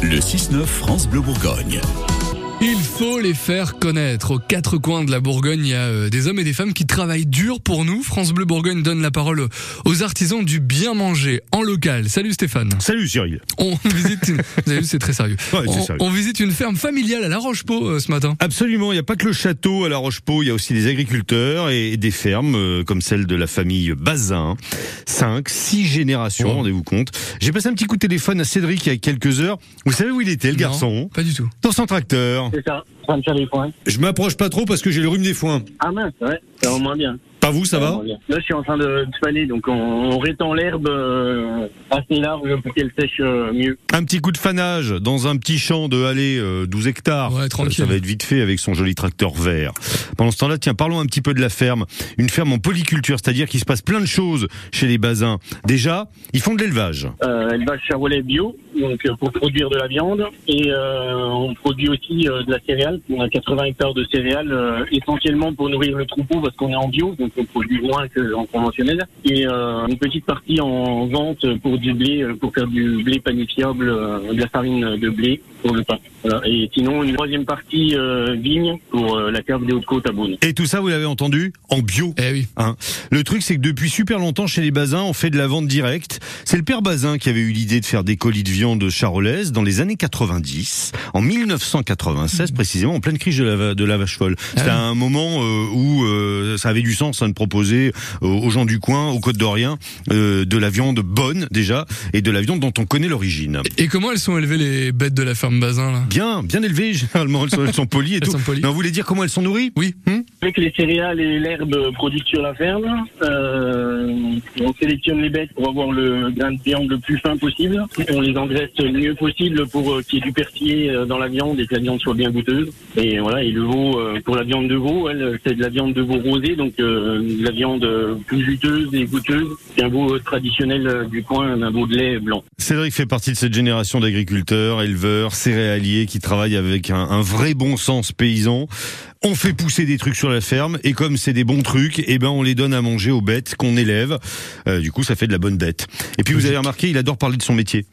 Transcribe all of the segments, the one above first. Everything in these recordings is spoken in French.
Le 6-9 France Bleu Bourgogne. Il faut les faire connaître. Aux quatre coins de la Bourgogne, il y a euh, des hommes et des femmes qui travaillent dur pour nous. France Bleu Bourgogne donne la parole aux artisans du bien manger en local. Salut Stéphane. Salut Cyril. On visite, une... vous avez vu, c'est très sérieux. Ouais, on, sérieux. on visite une ferme familiale à La Roche-Pau euh, ce matin. Absolument, il n'y a pas que le château à La Roche-Pau, il y a aussi des agriculteurs et des fermes euh, comme celle de la famille Bazin. Cinq, six générations, Oh. rendez-vous compte. J'ai passé un petit coup de téléphone à Cédric il y a quelques heures. Vous savez où il était, le Non, garçon? Pas du tout. Dans son tracteur. C'est ça, en train de faire les points. Je m'approche pas trop parce que j'ai le rhume des foins. Ah mince, ouais, ça va moins bien. Pas vous, ça va. Là, je suis en train de, de faner, donc on, on rétend l'herbe euh, assez large pour qu'elle sèche euh, mieux. Un petit coup de fanage dans un petit champ de allez, euh, 12 hectares. Ouais, Ça- tranquille. Ça va être vite fait avec son joli tracteur vert. Pendant ce temps-là, tiens, parlons un petit peu de la ferme. Une ferme en polyculture, c'est-à-dire qu'il se passe plein de choses chez les Bazins. Déjà, ils font de l'élevage. Euh, élevage charolais bio, donc euh, pour produire de la viande. Et euh, on produit aussi euh, de la céréale. On a 80 hectares de céréales, euh, essentiellement pour nourrir le troupeau parce qu'on est en bio, donc on produit moins qu'en conventionnel. Et euh, une petite partie en vente pour du blé, pour faire du blé panifiable, euh, de la farine de blé pour le pain. Voilà. Et sinon, une troisième partie euh, vigne pour euh, la cave des Hautes-Côtes à Beaune. Et tout ça, vous l'avez entendu, en bio. Eh oui. Hein. Le truc, c'est que depuis super longtemps, chez les Bazins, on fait de la vente directe. C'est le père Bazin qui avait eu l'idée de faire des colis de viande charolaise dans les années 90, en 1996 précisément, en pleine crise de la, de la vache folle. C'était Ah oui. un moment euh, où euh, ça avait du sens hein, de proposer euh, aux gens du coin, aux Côtes d'Orient, euh, de la viande bonne déjà, et de la viande dont on connaît l'origine. Et comment elles sont élevées les bêtes de la ferme Bazin là? Bien, bien élevées généralement, elles sont, elles sont polies et Elles tout. sont polies. Mais on voulait dire comment elles sont nourries? Oui. Hmm? Avec les céréales et l'herbe produites sur la ferme, euh, on sélectionne les bêtes pour avoir le grain de viande le plus fin possible. On les engraisse le mieux possible pour euh, qu'il y ait du persillé euh, dans la viande et que la viande soit bien goûteuse. Et voilà, et le veau, euh, pour la viande de veau, elle, c'est de la viande de veau rosée, donc de la viande plus juteuse et goûteuse. C'est un veau traditionnel du coin, un veau de lait blanc. Cédric fait partie de cette génération d'agriculteurs, éleveurs, céréaliers qui travaillent avec un vrai bon sens paysan. On fait pousser des trucs sur la ferme et comme c'est des bons trucs, eh ben on les donne à manger aux bêtes qu'on élève. Euh, du coup, ça fait de la bonne bête. Et puis vous avez remarqué, il adore parler de son métier.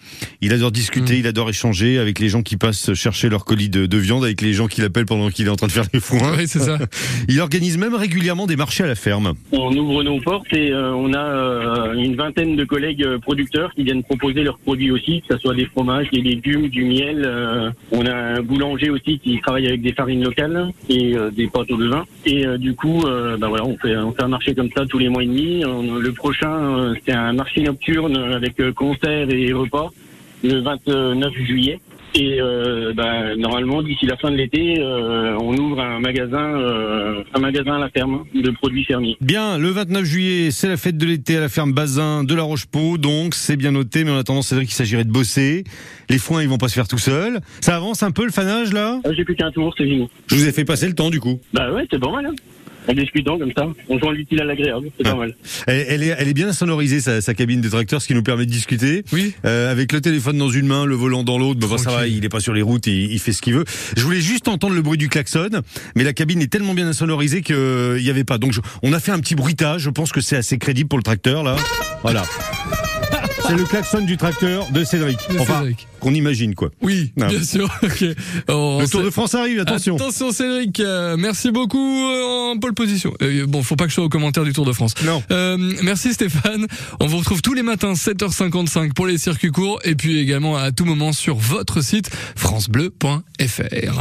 Il adore discuter, il adore échanger avec les gens qui passent chercher leur colis de, de viande, avec les gens qui l'appellent pendant qu'il est en train de faire les foins. Oui, c'est ça. Il organise même régulièrement des marchés à la ferme. On ouvre nos portes et euh, on a euh, une vingtaine de collègues euh, producteurs qui viennent proposer leurs produits aussi, que ce soit des fromages, des légumes, du miel. euh, on a un boulanger aussi qui travaille avec des farines locales et euh, des pâtes au levain. Et euh, du coup, euh, bah voilà, on fait, on fait un marché comme ça tous les mois et demi. Le prochain, c'est un marché nocturne avec concert et repas le 29 juillet. Et euh, bah, normalement, d'ici la fin de l'été, euh, on ouvre un magasin, euh, un magasin à la ferme de produits fermiers. Bien, le 29 juillet, c'est la fête de l'été à la ferme Bazin de la Roche-Pau, donc c'est bien noté, mais en attendant, c'est vrai qu'il s'agirait de bosser. Les foins, ils vont pas se faire tout seuls. Ça avance un peu le fanage, là? Ah, J'ai plus qu'un tour, c'est fini. Je vous ai fait passer le temps, du coup. Bah ouais, c'est pas mal. Hein en discutant comme ça, on joint l'utile à l'agréable, c'est pas mal. Elle, elle est, elle est bien sonorisée, sa, sa cabine de tracteur, ce qui nous permet de discuter. Oui. Euh, avec le téléphone dans une main, le volant dans l'autre, bah, bah, ça va, il est pas sur les routes, il, il fait ce qu'il veut. Je voulais juste entendre le bruit du klaxon, mais la cabine est tellement bien insonorisée qu'il y avait pas. Donc je- on a fait un petit bruitage, je pense que c'est assez crédible pour le tracteur, là. Voilà. C'est le klaxon du tracteur de Cédric. De Enfin, Cédric. qu'on imagine, quoi. Oui, bien sûr. On Le Tour de France arrive, attention. Attention Cédric, euh, merci beaucoup euh, en pole position. Euh, bon, faut pas que je sois au commentaire du Tour de France. Non. Euh, merci Stéphane. On vous retrouve tous les matins 7h55 pour les circuits courts et puis également à tout moment sur votre site francebleu.fr.